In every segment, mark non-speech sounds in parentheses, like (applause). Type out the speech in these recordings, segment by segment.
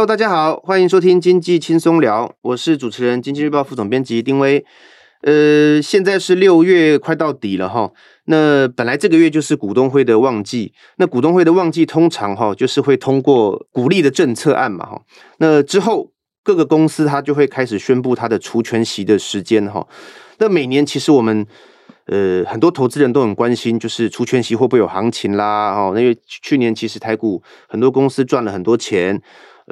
Hello，大家好，欢迎收听经济轻松聊，我是主持人，经济日报副总编辑丁威。呃，现在是六月快到底了哈，那本来这个月就是股东会的旺季，那股东会的旺季通常哈就是会通过股利的政策案嘛哈，那之后各个公司它就会开始宣布它的除权息的时间哈，那每年其实我们呃很多投资人都很关心，就是除权息会不会有行情啦哈，因为去年其实台股很多公司赚了很多钱，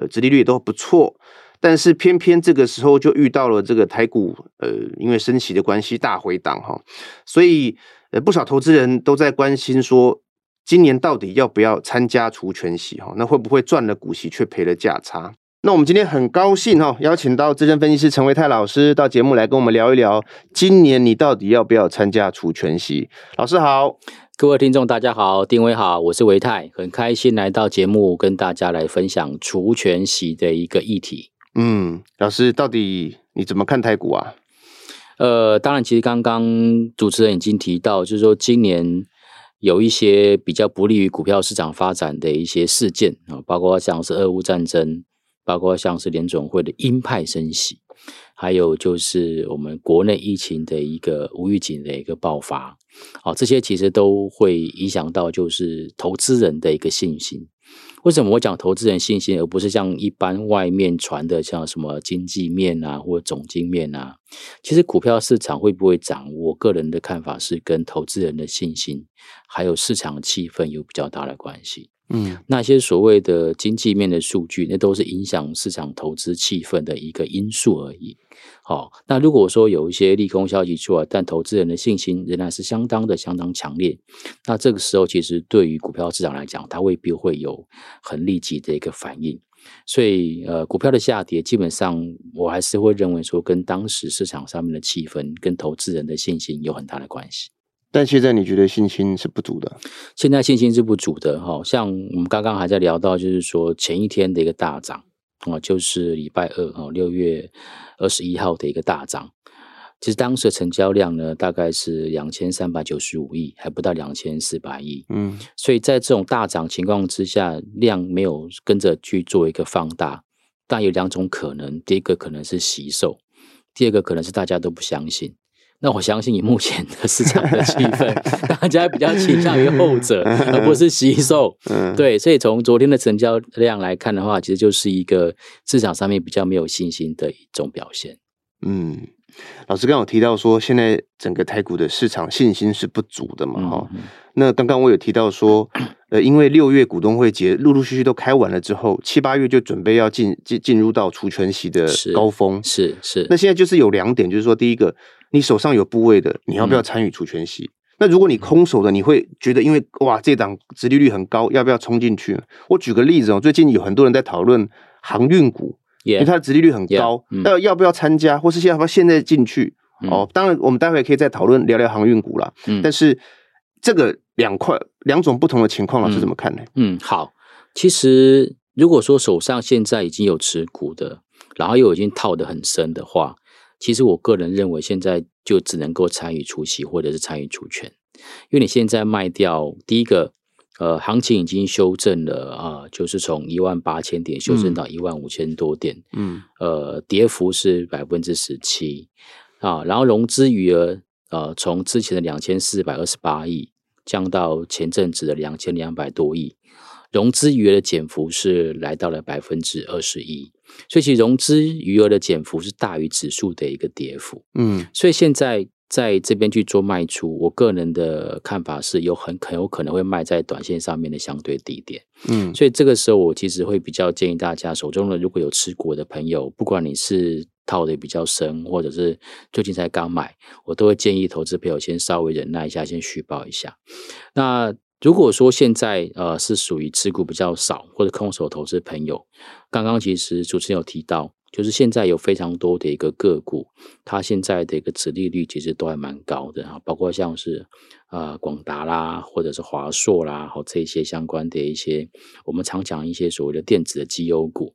呃，殖利率都不错。但是偏偏这个时候就遇到了这个台股，呃，因为升息的关系大回档哈，所以呃不少投资人都在关心说，今年到底要不要参加除权息哈？那会不会赚了股息却赔了价差？那我们今天很高兴哈，邀请到资深分析师陈维泰老师到节目来跟我们聊一聊，今年你到底要不要参加除权息？老师好，各位听众大家好，丁威好，我是维泰，很开心来到节目跟大家来分享除权息的一个议题。嗯，老师，到底你怎么看台股啊？呃，当然，其实刚刚主持人已经提到，就是说今年有一些比较不利于股票市场发展的一些事件啊，包括像是俄乌战争，包括像是联总会的鹰派升息，还有就是我们国内疫情的一个无预警的一个爆发，好，这些其实都会影响到就是投资人的一个信心。为什么我讲投资人信心，而不是像一般外面传的像什么经济面啊，或者总经面啊？其实股票市场会不会涨？我个人的看法是跟投资人的信心，还有市场气氛有比较大的关系。嗯，那些所谓的经济面的数据，那都是影响市场投资气氛的一个因素而已。好，那如果说有一些利空消息出来，但投资人的信心仍然是相当的、相当强烈，那这个时候其实对于股票市场来讲，它未必会有很立即的一个反应。所以，呃，股票的下跌，基本上我还是会认为说，跟当时市场上面的气氛、跟投资人的信心有很大的关系。但现在你觉得信心是不足的？现在信心是不足的，哈，像我们刚刚还在聊到，就是说前一天的一个大涨，啊，就是礼拜二，哈，六月二十一号的一个大涨，其实当时的成交量呢，大概是两千三百九十五亿，还不到两千四百亿，嗯，所以在这种大涨情况之下，量没有跟着去做一个放大，但有两种可能，第一个可能是惜售，第二个可能是大家都不相信。那我相信以目前的市场的气氛，(laughs) 大家比较倾向于后者，而不是吸售。(laughs) 对，所以从昨天的成交量来看的话，其实就是一个市场上面比较没有信心的一种表现。嗯。老师刚刚有提到说，现在整个台股的市场信心是不足的嘛？哈、嗯，那刚刚我有提到说，呃，因为六月股东会节陆陆续续都开完了之后，七八月就准备要进进进入到除权息的高峰，是是，是。那现在就是有两点，就是说，第一个，你手上有部位的，你要不要参与除权息？嗯、那如果你空手的，你会觉得，因为哇，这档殖利率很高，要不要冲进去？我举个例子哦，最近有很多人在讨论航运股。Yeah, 因为它的殖利率很高，那、yeah, 嗯、要不要参加，或是要不要现在进去？嗯、哦，当然，我们待会可以再讨论聊聊航运股啦。嗯，但是这个两块两种不同的情况，老师怎么看呢？嗯，好，其实如果说手上现在已经有持股的，然后又已经套得很深的话，其实我个人认为现在就只能够参与除息或者是参与除权，因为你现在卖掉第一个。呃，行情已经修正了啊，就是从一万八千点修正到一万五千多点，嗯，呃，跌幅是百分之十七。啊，然后融资余额呃，从之前的两千四百二十八亿降到前阵子的两千两百多亿，融资余额的减幅是来到了百分之二十一，所以其实融资余额的减幅是大于指数的一个跌幅，嗯，所以现在。在这边去做卖出，我个人的看法是有很很有可能会卖在短线上面的相对低点，嗯，所以这个时候我其实会比较建议大家手中的如果有持股的朋友，不管你是套的比较深，或者是最近才刚买，我都会建议投资朋友先稍微忍耐一下，先续报一下。那如果说现在呃是属于持股比较少或者空手投资朋友，刚刚其实主持人有提到。就是现在有非常多的一个个股，它现在的一个殖利率其实都还蛮高的啊，包括像是呃广达啦，或者是华硕啦，和这些相关的一些我们常讲一些所谓的电子的绩优股。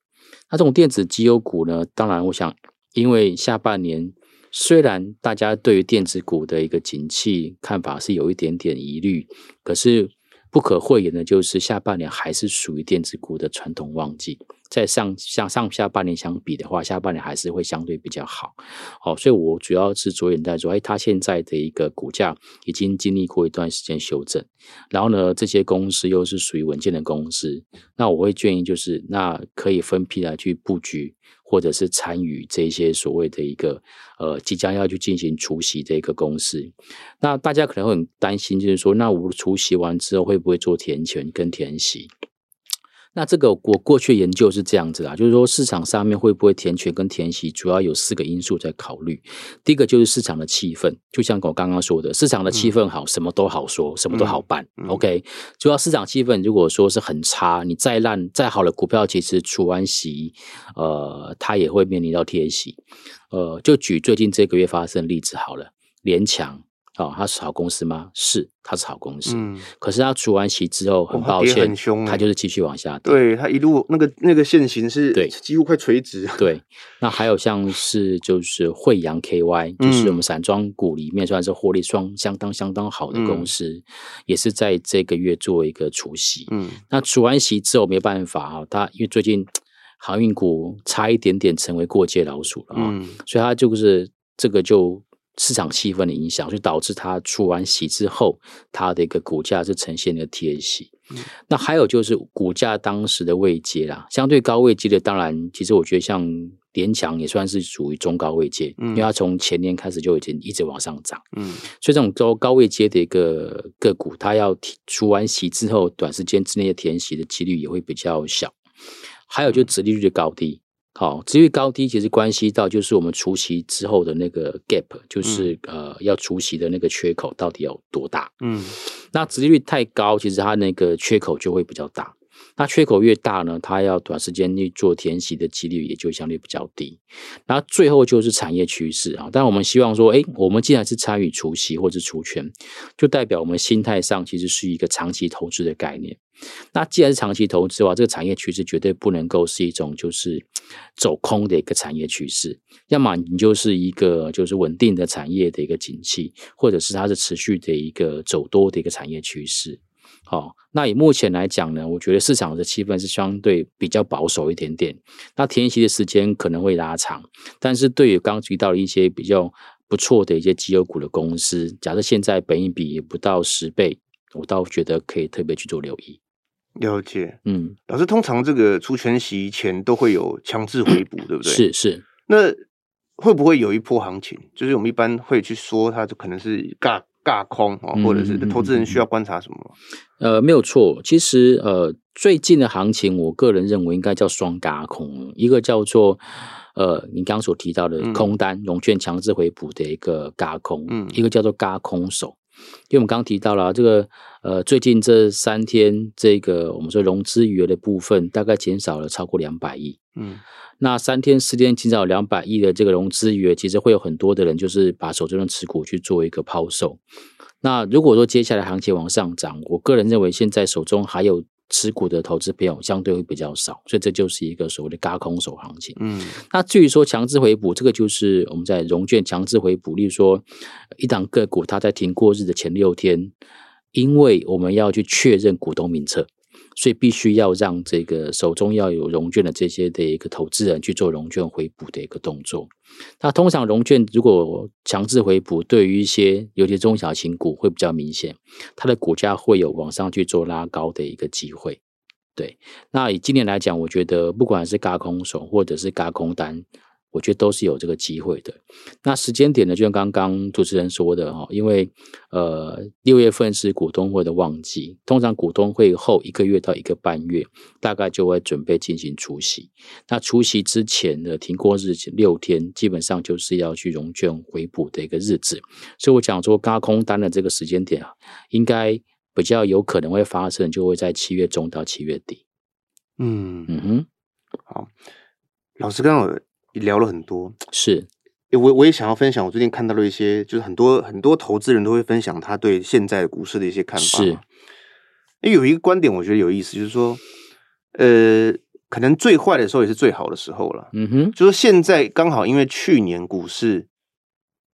那这种电子绩优股呢，当然我想，因为下半年虽然大家对于电子股的一个景气看法是有一点点疑虑，可是不可讳言的就是下半年还是属于电子股的传统旺季。在上像上下半年相比的话，下半年还是会相对比较好。好，所以我主要是着眼在说，哎，它现在的一个股价已经经历过一段时间修正，然后呢，这些公司又是属于稳健的公司，那我会建议就是，那可以分批来去布局。或者是参与这些所谓的一个呃即将要去进行除息的一个公司，那大家可能会很担心，就是说，那我除息完之后会不会做填权跟填息？那这个我过去研究是这样子啊，就是说市场上面会不会填权跟填息，主要有四个因素在考虑。第一个就是市场的气氛，就像我刚刚说的，市场的气氛好，什么都好说，什么都好办。嗯、OK，主要市场气氛如果说是很差，你再烂再好的股票，其实除完息，呃，它也会面临到贴息。呃，就举最近这个月发生的例子好了，联强。哦，它是好公司吗？是，它是好公司。嗯，可是它除完息之后，很抱歉，它、欸、就是继续往下跌。对，它一路那个那个线型是，对，几乎快垂直。对，那还有像是就是惠阳 KY，(laughs) 就是我们散装股里面算是获利双相当相当好的公司，嗯、也是在这个月做一个除息。嗯，那除完息之后没办法啊，它因为最近航运股差一点点成为过街老鼠了啊，嗯、所以它就是这个就。市场气氛的影响，就导致它除完息之后，它的一个股价是呈现一个贴息。嗯、那还有就是股价当时的位阶啦，相对高位阶的，当然，其实我觉得像联强也算是属于中高位阶，嗯、因为它从前年开始就已经一直往上涨。嗯，所以这种高高位阶的一个个股，它要除完息之后，短时间之内的填息的几率也会比较小。还有就是殖利率的高低。好，殖利率高低其实关系到就是我们除息之后的那个 gap，就是、嗯、呃要除息的那个缺口到底有多大？嗯，那殖利率太高，其实它那个缺口就会比较大。那缺口越大呢，它要短时间去做填息的几率也就相对比较低。然后最后就是产业趋势啊，但我们希望说，诶，我们既然是参与除息或者除权，就代表我们心态上其实是一个长期投资的概念。那既然是长期投资的话，这个产业趋势绝对不能够是一种就是走空的一个产业趋势，要么你就是一个就是稳定的产业的一个景气，或者是它是持续的一个走多的一个产业趋势。好，那以目前来讲呢，我觉得市场的气氛是相对比较保守一点点。那填息的时间可能会拉长，但是对于刚刚提到的一些比较不错的一些绩优股的公司，假设现在本益比也不到十倍，我倒觉得可以特别去做留意。了解，嗯，老师，通常这个除权息前都会有强制回补，对不对？是是。那会不会有一波行情？就是我们一般会去说，它就可能是尬。轧空啊，或者是投资人需要观察什么？呃，没有错。其实呃，最近的行情，我个人认为应该叫双架空。一个叫做呃，你刚刚所提到的空单融券强制回补的一个架空，嗯，一个叫做架空手。因为我们刚刚提到了这个呃，最近这三天这个我们说融资余额的部分大概减少了超过两百亿，嗯。那三天四天减少两百亿的这个融资余额，其实会有很多的人就是把手中的持股去做一个抛售。那如果说接下来行情往上涨，我个人认为现在手中还有持股的投资朋友相对会比较少，所以这就是一个所谓的嘎空手行情。嗯，那至于说强制回补，这个就是我们在融券强制回补，例如说一档个股它在停过日的前六天，因为我们要去确认股东名册。所以必须要让这个手中要有融券的这些的一个投资人去做融券回补的一个动作。那通常融券如果强制回补，对于一些尤其中小型股会比较明显，它的股价会有往上去做拉高的一个机会。对，那以今年来讲，我觉得不管是轧空手或者是轧空单。我觉得都是有这个机会的。那时间点呢，就像刚刚主持人说的哈，因为呃六月份是股东会的旺季，通常股东会后一个月到一个半月，大概就会准备进行除息。那除息之前的停过日六天，基本上就是要去融券回补的一个日子。所以我讲说，轧空单的这个时间点啊，应该比较有可能会发生，就会在七月中到七月底。嗯嗯哼，好，老师刚刚。聊了很多，是，我我也想要分享。我最近看到了一些，就是很多很多投资人都会分享他对现在的股市的一些看法。是，有一个观点我觉得有意思，就是说，呃，可能最坏的时候也是最好的时候了。嗯哼，就是现在刚好因为去年股市，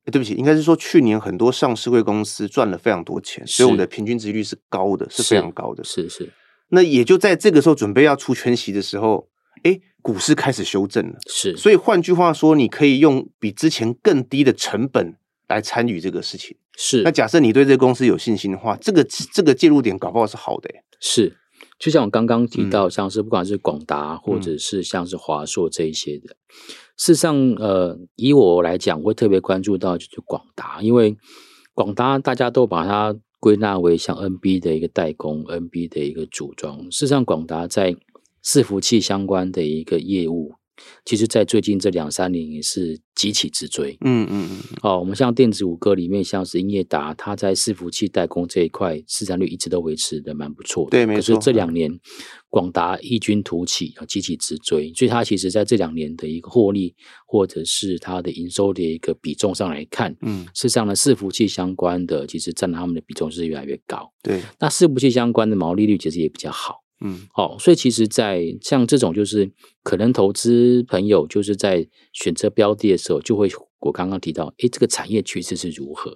对不起，应该是说去年很多上市贵公司赚了非常多钱，所以我们的平均值率是高的，是非常高的。是是，是那也就在这个时候准备要出全息的时候。哎，股市开始修正了。是，所以换句话说，你可以用比之前更低的成本来参与这个事情。是，那假设你对这个公司有信心的话，这个这个介入点搞不好是好的。是，就像我刚刚提到，像是不管是广达或者是像是华硕这一些的，嗯、事实上，呃，以我来讲，我会特别关注到就是广达，因为广达大家都把它归纳为像 NB 的一个代工，NB 的一个组装。事实上，广达在伺服器相关的一个业务。其实，在最近这两三年也是急起直追。嗯嗯嗯。哦，我们像电子五哥里面，像是英业达，它在伺服器代工这一块市占率一直都维持的蛮不错的。对，没错。可是这两年，广达异军突起啊，急起直追，所以它其实在这两年的一个获利，或者是它的营收的一个比重上来看，嗯，事实上呢，伺服器相关的其实占他们的比重是越来越高。对。那伺服器相关的毛利率其实也比较好。嗯，好、哦，所以其实，在像这种就是可能投资朋友就是在选择标的的时候，就会我刚刚提到，诶，这个产业趋势是如何？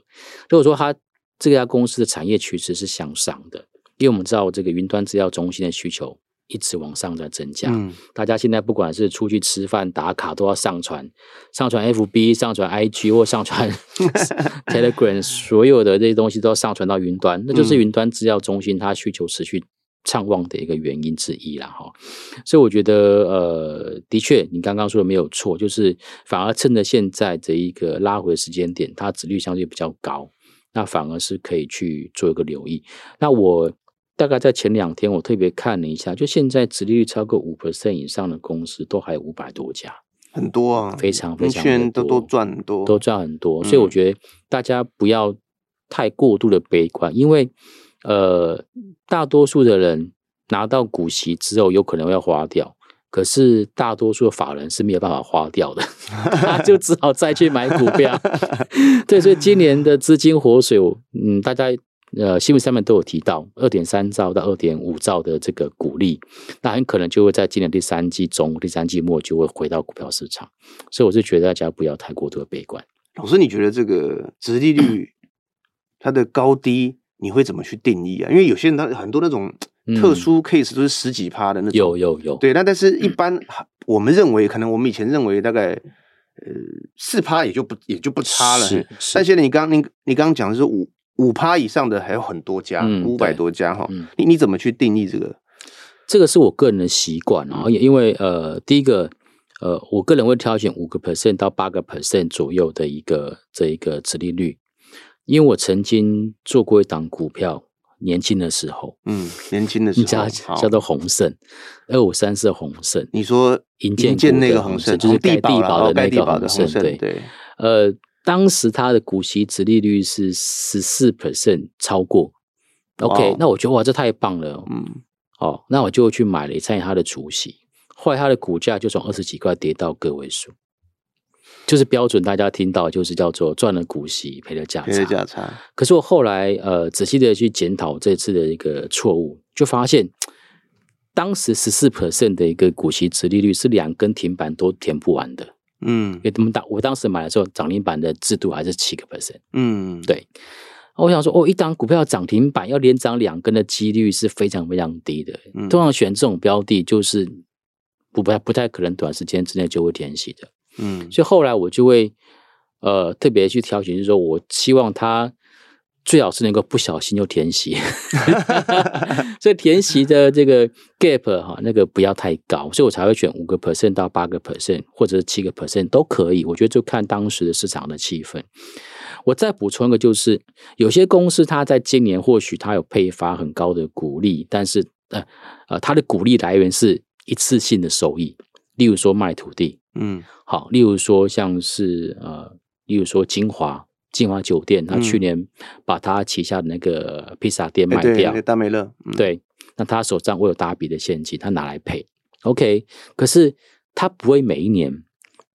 如果说它这家公司的产业趋势是向上的，因为我们知道这个云端资料中心的需求一直往上在增加，嗯，大家现在不管是出去吃饭打卡，都要上传上传 FB、上传 IG 或上传 (laughs) Telegram，所有的这些东西都要上传到云端，那就是云端资料中心它需求持续。畅旺的一个原因之一啦，哈，所以我觉得，呃，的确，你刚刚说的没有错，就是反而趁着现在这一个拉回的时间点，它值率相对比较高，那反而是可以去做一个留意。那我大概在前两天，我特别看了一下，就现在值利率超过五 percent 以上的公司，都还有五百多家，很多啊，非常非常多，都都赚很多，都赚很多。所以我觉得大家不要太过度的悲观，因为。呃，大多数的人拿到股息之后，有可能要花掉，可是大多数的法人是没有办法花掉的，(laughs) 他就只好再去买股票。(laughs) 对，所以今年的资金活水，嗯，大家呃新闻上面都有提到，二点三兆到二点五兆的这个股利，那很可能就会在今年第三季中、第三季末就会回到股票市场。所以我是觉得大家不要太过度的悲观。老师，你觉得这个殖利率它的高低？你会怎么去定义啊？因为有些人他很多那种特殊 case 都是十几趴的那种，有有有。对，那但是一般我们认为，可能我们以前认为大概呃四趴也就不也就不差了。是，但现在你刚你你刚刚讲的是五五趴以上的还有很多家，五百多家哈。你你怎么去定义这个？这个是我个人的习惯啊，因为呃，第一个呃，我个人会挑选五个 percent 到八个 percent 左右的一个这一个殖利率。因为我曾经做过一档股票，年轻的时候，嗯，年轻的时候叫叫做宏盛，二五三四宏盛。你说银建那个宏盛，就是盖地堡的那个宏盛，对对。呃，当时它的股息殖利率是十四 percent，超过。OK，那我觉得哇，这太棒了，嗯，哦，那我就去买了一参与它的除息，后来它的股价就从二十几块跌到个位数。就是标准，大家听到就是叫做赚了股息，赔了价差。赔了价差。可是我后来呃仔细的去检讨这次的一个错误，就发现当时十四 percent 的一个股息殖利率是两根停板都填不完的。嗯，因为他们当我当时买的时候，涨停板的制度还是七个 percent。嗯，对。我想说，哦，一档股票涨停板要连涨两根的几率是非常非常低的。嗯，通常选这种标的，就是不不太不太可能短时间之内就会填息的。嗯，所以后来我就会呃特别去挑选，就是说我希望他最好是能够不小心就填息，(laughs) 所以填息的这个 gap 哈，那个不要太高，所以我才会选五个 percent 到八个 percent，或者七个 percent 都可以。我觉得就看当时的市场的气氛。我再补充一个，就是有些公司它在今年或许它有配发很高的股利，但是呃呃，它的股利来源是一次性的收益，例如说卖土地。嗯，好，例如说像是呃，例如说金华金华酒店，他去年把他旗下的那个披萨店卖掉，欸、对，大美乐，嗯、对，那他手上会有大笔的现金，他拿来配，OK，可是他不会每一年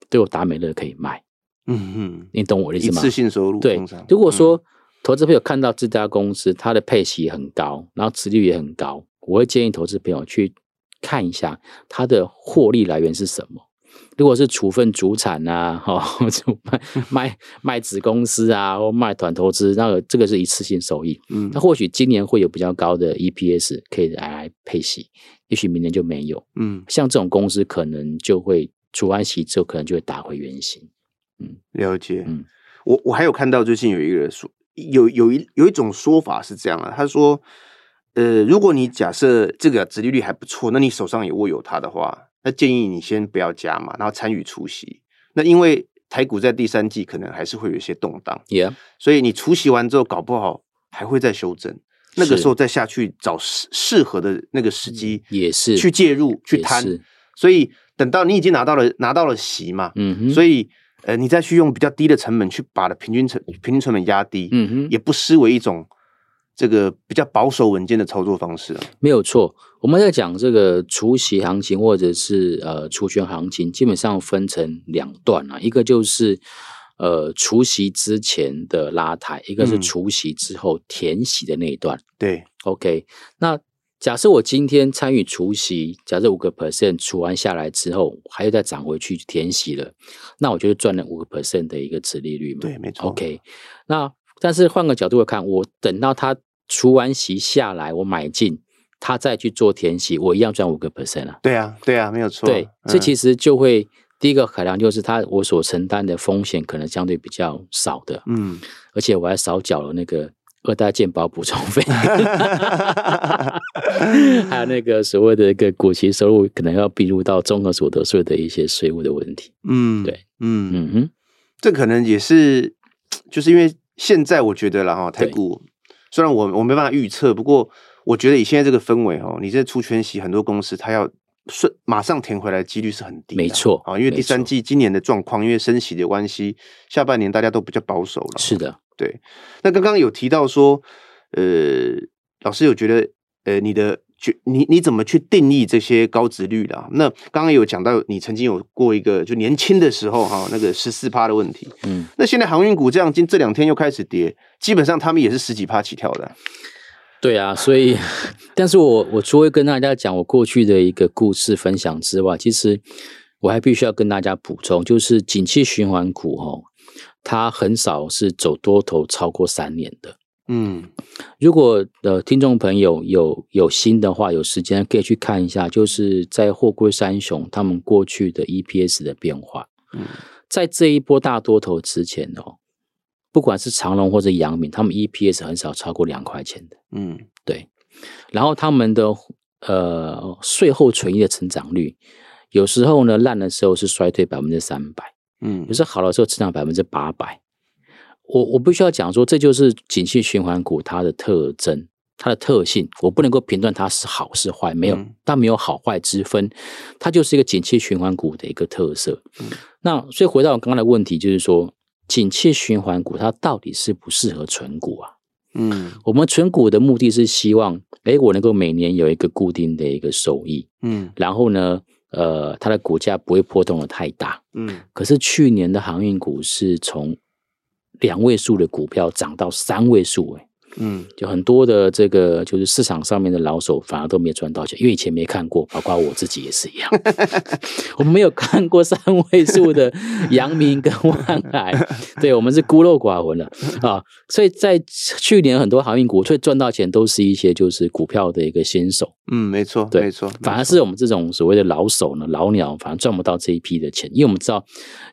都有达美乐可以卖，嗯嗯，你懂我的意思吗？一次性收入，对。如果说投资朋友看到这家公司它的配息很高，然后持率也很高，我会建议投资朋友去看一下它的获利来源是什么。如果是处分主产啊，(laughs) 哈、哦，就卖 (laughs) 卖卖子公司啊，或卖短投资，那个这个是一次性收益。嗯，那或许今年会有比较高的 EPS 可以来配息，也许明年就没有。嗯，像这种公司可能就会除完息之后，可能就会打回原形。嗯，了解。嗯，我我还有看到最近有一个人说，有有一有一种说法是这样啊，他说。呃，如果你假设这个殖利率还不错，那你手上也握有它的话，那建议你先不要加嘛，然后参与除息。那因为台股在第三季可能还是会有一些动荡，Yeah. 所以你除息完之后，搞不好还会再修正，那个时候再下去找适适合的那个时机，也是去介入去摊。所以等到你已经拿到了拿到了席嘛，嗯哼，所以呃，你再去用比较低的成本去把的平均成平均成本压低，嗯哼，也不失为一种。这个比较保守稳健的操作方式啊，没有错。我们在讲这个除息行情或者是呃除权行情，基本上分成两段啊，一个就是呃除息之前的拉抬，一个是除息之后填息的那一段。对，OK。那假设我今天参与除息，假设五个 percent 除完下来之后，还要再涨回去填息了，那我就赚了五个 percent 的一个值利率嘛。对，没错。OK。那但是换个角度来看，我等到它。除完息下来，我买进，他再去做填息，我一样赚五个 percent 啊。对啊，对啊，没有错。对，这其实就会、嗯、第一个考量就是他我所承担的风险可能相对比较少的，嗯，而且我还少缴了那个二代健保补充费，(laughs) 还有那个所谓的一个股息收入可能要并入到综合所得税的一些税务的问题。嗯，对，嗯嗯哼，这可能也是就是因为现在我觉得了哈，台股。虽然我我没办法预测，不过我觉得以现在这个氛围哦，你这出圈息，很多公司它要顺马上填回来的几率是很低的，没错啊，因为第三季今年的状况，因为升息的关系，下半年大家都比较保守了。是的，对。那刚刚有提到说，呃，老师有觉得，呃，你的。去你你怎么去定义这些高值率的啊？那刚刚有讲到你曾经有过一个就年轻的时候哈，那个十四趴的问题。嗯，那现在航运股这样，今这两天又开始跌，基本上他们也是十几趴起跳的。对啊，所以，但是我我除了跟大家讲我过去的一个故事分享之外，其实我还必须要跟大家补充，就是景气循环股哈，它很少是走多头超过三年的。嗯，如果呃听众朋友有有心的话，有时间可以去看一下，就是在货柜三雄他们过去的 EPS 的变化。嗯，在这一波大多头之前哦，不管是长隆或者阳明，他们 EPS 很少超过两块钱的。嗯，对。然后他们的呃税后存益的成长率，有时候呢烂的时候是衰退百分之三百，嗯，有时候好的时候成长百分之八百。我我必须要讲说，这就是景气循环股它的特征，它的特性。我不能够评断它是好是坏，没有，嗯、它没有好坏之分，它就是一个景气循环股的一个特色。嗯、那所以回到我刚刚的问题，就是说，景气循环股它到底适不适合存股啊？嗯，我们存股的目的是希望，诶，我能够每年有一个固定的一个收益，嗯，然后呢，呃，它的股价不会波动的太大，嗯。可是去年的航运股是从两位数的股票涨到三位数，哎，嗯，就很多的这个就是市场上面的老手反而都没赚到钱，因为以前没看过，(laughs) 包括我自己也是一样，(laughs) 我们没有看过三位数的阳明跟万海，(laughs) 对，我们是孤陋寡闻了啊，所以在去年很多航运股最赚到钱，都是一些就是股票的一个新手，嗯，没错，对，没错，反而是我们这种所谓的老手呢，老鸟反而赚不到这一批的钱，因为我们知道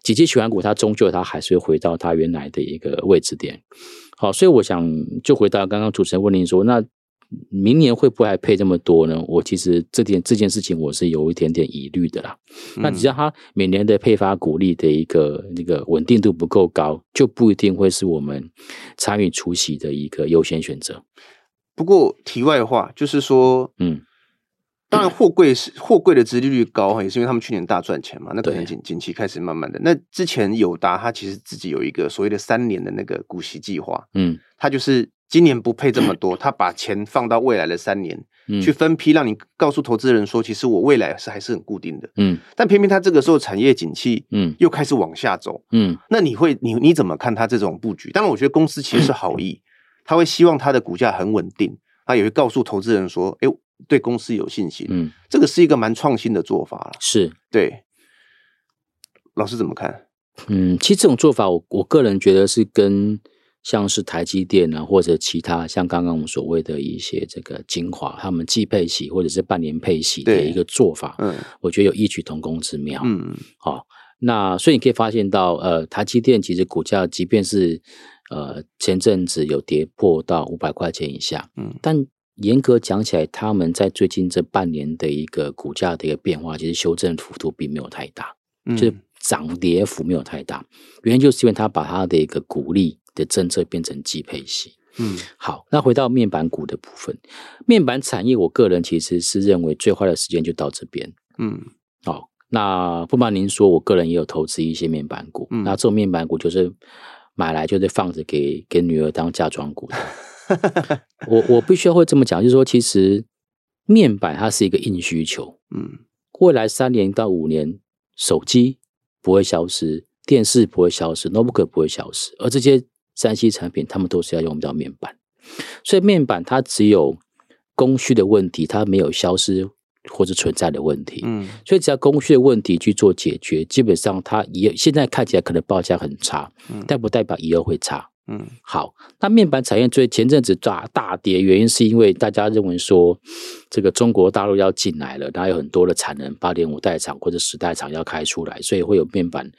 景气循环股它终究它还是会回到它原来的一个位置点。好，所以我想就回答刚刚主持人问您说，那明年会不会还配这么多呢？我其实这点这件事情我是有一点点疑虑的啦。嗯、那只要它每年的配发股利的一个那个稳定度不够高，就不一定会是我们参与出息的一个优先选择。不过题外话就是说，嗯。当然，货柜是货柜的殖利率高，也是因为他们去年大赚钱嘛。那可能景景气开始慢慢的。那之前友达他其实自己有一个所谓的三年的那个股息计划，嗯，他就是今年不配这么多，他把钱放到未来的三年去分批，让你告诉投资人说，其实我未来是还是很固定的，嗯。但偏偏他这个时候产业景气，嗯，又开始往下走，嗯。那你会你你怎么看他这种布局？当然，我觉得公司其实是好意，他会希望他的股价很稳定，他也会告诉投资人说，哎。对公司有信心，嗯，这个是一个蛮创新的做法了。是，对。老师怎么看？嗯，其实这种做法我，我我个人觉得是跟像是台积电啊，或者其他像刚刚我们所谓的一些这个精华，他们季配息或者是半年配息的一个做法，嗯，我觉得有异曲同工之妙。嗯嗯，好、哦，那所以你可以发现到，呃，台积电其实股价即便是呃前阵子有跌破到五百块钱以下，嗯，但严格讲起来，他们在最近这半年的一个股价的一个变化，其实修正幅度并没有太大，嗯、就是涨跌幅没有太大。原因就是因为他把他的一个股利的政策变成季配息。嗯，好，那回到面板股的部分，面板产业，我个人其实是认为最坏的时间就到这边。嗯，好，那不瞒您说，我个人也有投资一些面板股。嗯，那这种面板股就是买来就是放着给给女儿当嫁妆股的。(laughs) (laughs) 我我必须要会这么讲，就是说，其实面板它是一个硬需求，嗯，未来三年到五年，手机不会消失，电视不会消失，notebook 不会消失，而这些三 C 产品，他们都是要用到面板，所以面板它只有供需的问题，它没有消失或者存在的问题，嗯，所以只要供需的问题去做解决，基本上它也现在看起来可能报价很差，嗯，但不代表以后会差。嗯，好。那面板产业最前阵子大大跌，原因是因为大家认为说，这个中国大陆要进来了，它有很多的产能，八点五代厂或者十代厂要开出来，所以会有面板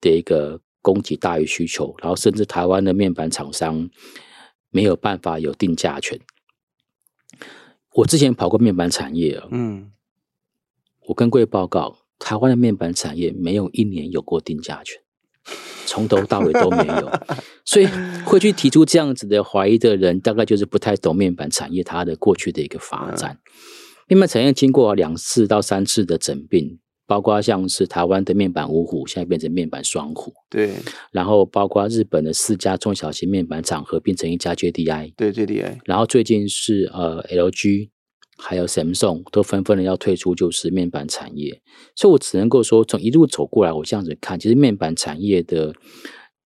的一个供给大于需求，然后甚至台湾的面板厂商没有办法有定价权。我之前跑过面板产业啊，嗯，我跟各位报告，台湾的面板产业没有一年有过定价权。从头到尾都没有，所以会去提出这样子的怀疑的人，大概就是不太懂面板产业它的过去的一个发展。面板产业经过两次到三次的整并，包括像是台湾的面板五虎，现在变成面板双虎，对。然后包括日本的四家中小型面板厂合并成一家 JDI，对 JDI。然后最近是呃 LG。还有 Samsung 都纷纷的要退出，就是面板产业，所以我只能够说，从一路走过来，我这样子看，其实面板产业的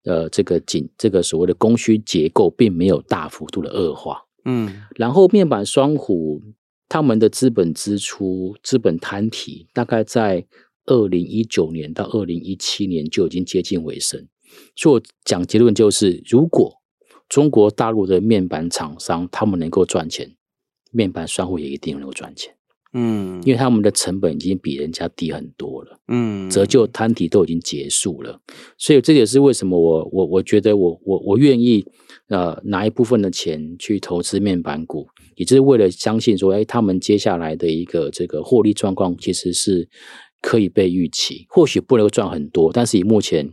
呃这个紧这个所谓的供需结构，并没有大幅度的恶化。嗯，然后面板双虎他们的资本支出、资本摊提，大概在二零一九年到二零一七年就已经接近尾声。所以我讲结论就是，如果中国大陆的面板厂商他们能够赚钱。面板商户也一定能够赚钱，嗯，因为他们的成本已经比人家低很多了，嗯，折旧摊提都已经结束了，所以这也是为什么我我我觉得我我我愿意呃拿一部分的钱去投资面板股，也就是为了相信说，哎，他们接下来的一个这个获利状况其实是可以被预期，或许不能够赚很多，但是以目前。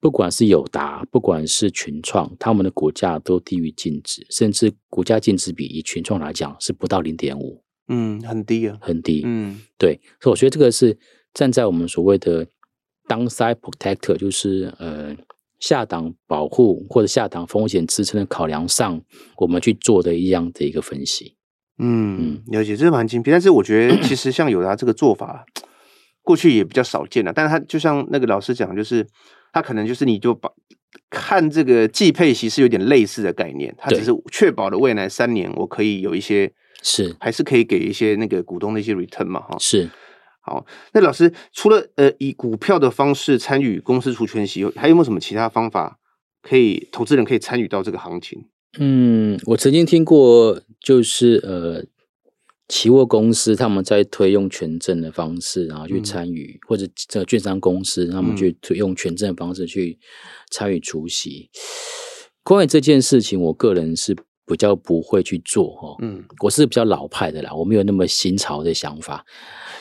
不管是友达，不管是群创，他们的股价都低于净值，甚至股价净值比以群创来讲是不到零点五，嗯，很低啊，很低，嗯，对，所以我觉得这个是站在我们所谓的 downside protector，就是呃下档保护或者下档风险支撑的考量上，我们去做的一样的一个分析。嗯，嗯了解，这是蛮精辟，但是我觉得其实像友达这个做法，(clears throat) 过去也比较少见了，但是他就像那个老师讲，就是。它可能就是你就把看这个季配息是有点类似的概念，它只是确保了未来三年我可以有一些是还是可以给一些那个股东的一些 return 嘛哈是好。那老师除了呃以股票的方式参与公司除权息，还有没有什么其他方法可以投资人可以参与到这个行情？嗯，我曾经听过，就是呃。期货公司他们在推用权证的方式，然后去参与，嗯、或者这个券商公司他们去推用权证的方式去参与除息。关于这件事情，我个人是比较不会去做哈。嗯，我是比较老派的啦，我没有那么新潮的想法，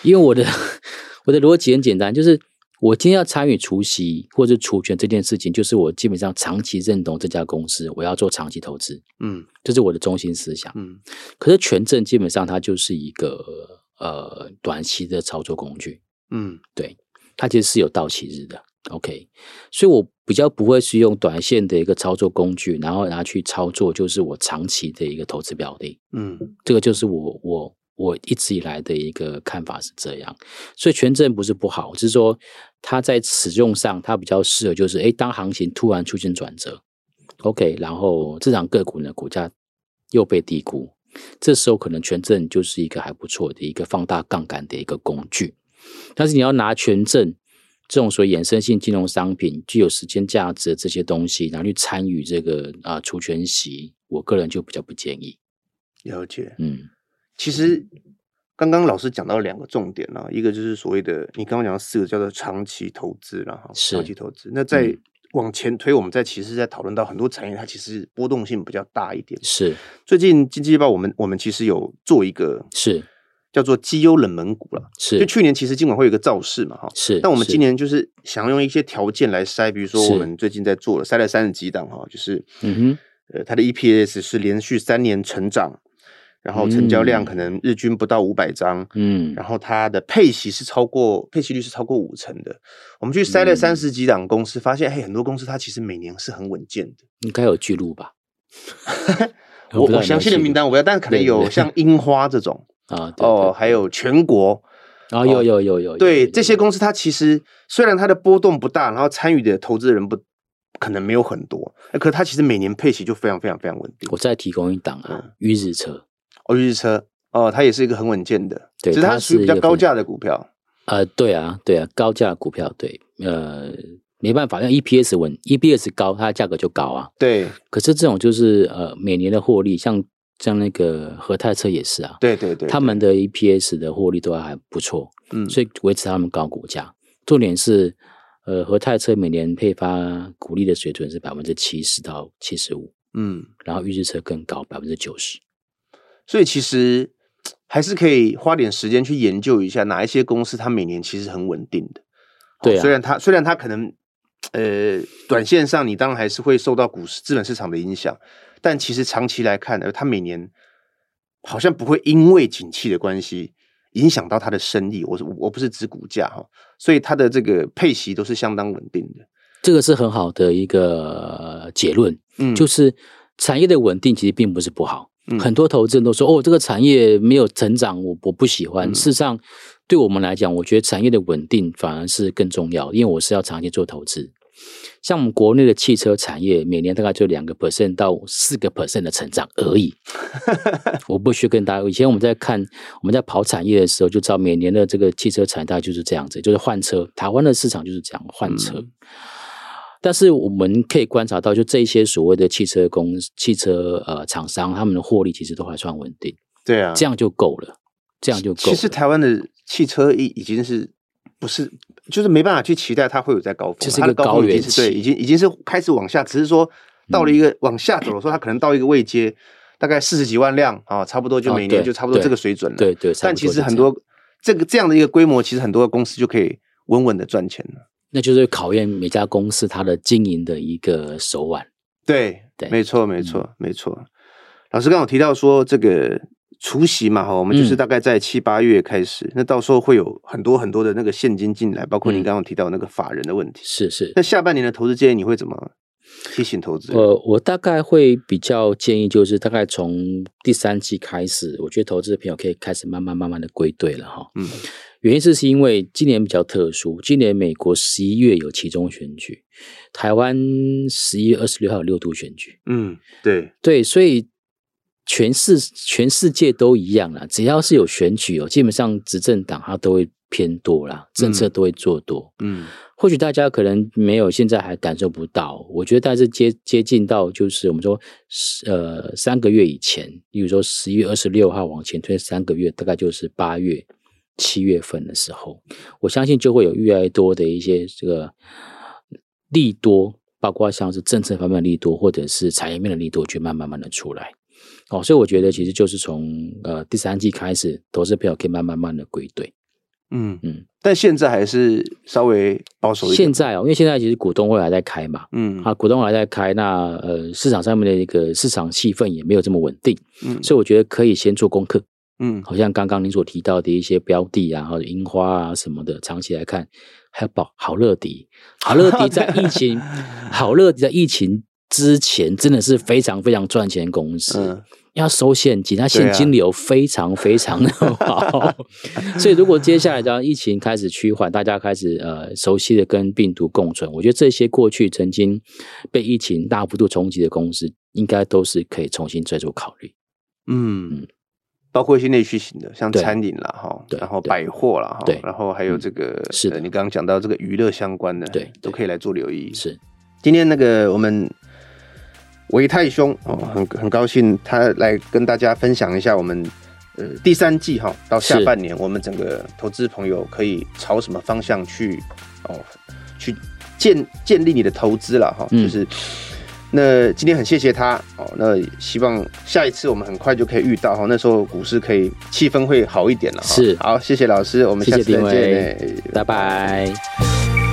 因为我的 (laughs) 我的逻辑很简单，就是。我今天要参与除息或者除权这件事情，就是我基本上长期认同这家公司，我要做长期投资，嗯，这是我的中心思想，嗯。可是权证基本上它就是一个呃短期的操作工具，嗯，对，它其实是有到期日的，OK，所以我比较不会是用短线的一个操作工具，然后拿去操作，就是我长期的一个投资标的，嗯，这个就是我我。我一直以来的一个看法是这样，所以权证不是不好，只是说它在使用上它比较适合，就是诶，当行情突然出现转折，OK，然后这档个股呢股价又被低估，这时候可能权证就是一个还不错的一个放大杠杆的一个工具。但是你要拿权证这种所谓衍生性金融商品具有时间价值的这些东西，然后去参与这个啊除权息，我个人就比较不建议。了解，嗯，其实刚刚老师讲到两个重点啊，一个就是所谓的你刚刚讲的四个叫做长期投资了哈，长期投资。那在往前推，我们在其实，在讨论到很多产业，它其实波动性比较大一点。是，最近经济日报我们我们其实有做一个是。叫做绩优冷门股了，是。就去年其实尽管会有一个造势嘛，哈，是。但我们今年就是想要用一些条件来筛，比如说我们最近在做了筛了三十几档哈，就是，嗯哼，呃，它的 EPS 是连续三年成长，然后成交量可能日均不到五百张，嗯，然后它的配息是超过配息率是超过五成的。我们去筛了三十几档公司，发现嘿，很多公司它其实每年是很稳健的。应该有记录吧？(laughs) 我我详细的名单我不要，但可能有像樱花这种。(laughs) 啊，哦，还有全国，啊，有有有有，对这些公司，它其实虽然它的波动不大，然后参与的投资人不可能没有很多，可它其实每年配息就非常非常非常稳定。我再提供一档啊，裕日车，哦，裕日车，哦，它也是一个很稳健的，对，其实它是属于比较高价的股票。呃，对啊，对啊，高价股票，对，呃，没办法，因为 EPS 稳，EPS 高，它的价格就高啊。对，可是这种就是呃，每年的获利，像。像那个和泰车也是啊，对对对，他们的 EPS 的获利都还不错，嗯，所以维持他们高股价。重点是，呃，和泰车每年配发股利的水准是百分之七十到七十五，嗯，然后预制车更高，百分之九十。所以其实还是可以花点时间去研究一下哪一些公司它每年其实很稳定的。对啊，虽然它虽然它可能，呃，短线上你当然还是会受到股市资本市场的影响。但其实长期来看呢，它每年好像不会因为景气的关系影响到它的生意。我是我不是指股价哈，所以它的这个配息都是相当稳定的。这个是很好的一个结论，嗯，就是产业的稳定其实并不是不好。嗯，很多投资人都说哦，这个产业没有成长，我我不喜欢。嗯，事实上，对我们来讲，我觉得产业的稳定反而是更重要，因为我是要长期做投资。像我们国内的汽车产业，每年大概就两个 percent 到四个 percent 的成长而已。(laughs) 我不需跟大家，以前我们在看我们在跑产业的时候，就知道每年的这个汽车产业大概就是这样子，就是换车。台湾的市场就是这样换车。嗯、但是我们可以观察到，就这些所谓的汽车公司、汽车呃厂商，他们的获利其实都还算稳定。对啊，这样就够了，这样就够了。其实台湾的汽车已已经是。不是，就是没办法去期待它会有在高峰，就是一个高原期，对，已经已经是开始往下，只是说到了一个往下走的时候，它可能到一个位阶，大概四十几万辆啊，差不多就每年就差不多这个水准了。对对。但其实很多这个这样的一个规模，其实很多公司就可以稳稳的赚钱了。那就是考验每家公司它的经营的一个手腕。对对，没错没错没错。老师刚刚有提到说这个。除夕嘛，哈，我们就是大概在七八月开始，嗯，那到时候会有很多很多的那个现金进来，包括您刚刚提到那个法人的问题。是是。那下半年的投资建议你会怎么提醒投资人？呃，我大概会比较建议，就是大概从第三季开始，我觉得投资的朋友可以开始慢慢慢慢的归队了，哈。嗯。原因是是因为今年比较特殊，今年美国十一月有其中选举，台湾十一月二十六号有六度选举。嗯，对对，所以。全世全世界都一样啦，只要是有选举哦，基本上执政党它都会偏多啦，政策都会做多。嗯，或许大家可能没有现在还感受不到，我觉得大致接接近到就是我们说，呃，三个月以前，例如说十一月二十六号往前推三个月，大概就是八月七月份的时候，我相信就会有越来越多的一些这个利多，包括像是政策方面的利多，或者是产业面的利多，就慢慢慢的出来。哦，所以我觉得其实就是从呃第三季开始，投资票可以慢慢慢的归队。嗯嗯，但现在还是稍微保守一点。现在哦，因为现在其实股东会还在开嘛，嗯，啊，股东会还在开，那呃市场上面的一个市场气氛也没有这么稳定，嗯，所以我觉得可以先做功课，嗯，好像刚刚您所提到的一些标的啊，或者樱花啊什么的，长期来看还有宝好乐迪，(laughs) 好乐迪在疫情，好乐迪在疫情。之前真的是非常非常赚钱公司，嗯、要收现金，它现金流非常非常的好。啊、(laughs) 所以如果接下来当疫情开始趋缓，大家开始呃熟悉的跟病毒共存，我觉得这些过去曾经被疫情大幅度冲击的公司，应该都是可以重新再做考虑。嗯，包括一些内需型的，像餐饮啦哈，然后百货啦哈，然后还有这个是的。呃你刚刚讲到这个娱乐相关的，对都可以来做留意。是。今天那个我们维泰兄哦，很很高兴他来跟大家分享一下我们呃第三季哈到下半年我们整个投资朋友可以朝什么方向去哦去建建立你的投资了哈，嗯。就是那今天很谢谢他哦，那希望下一次我们很快就可以遇到哈，那时候股市可以气氛会好一点了哈。是好，谢谢老师，我们下次再见拜拜。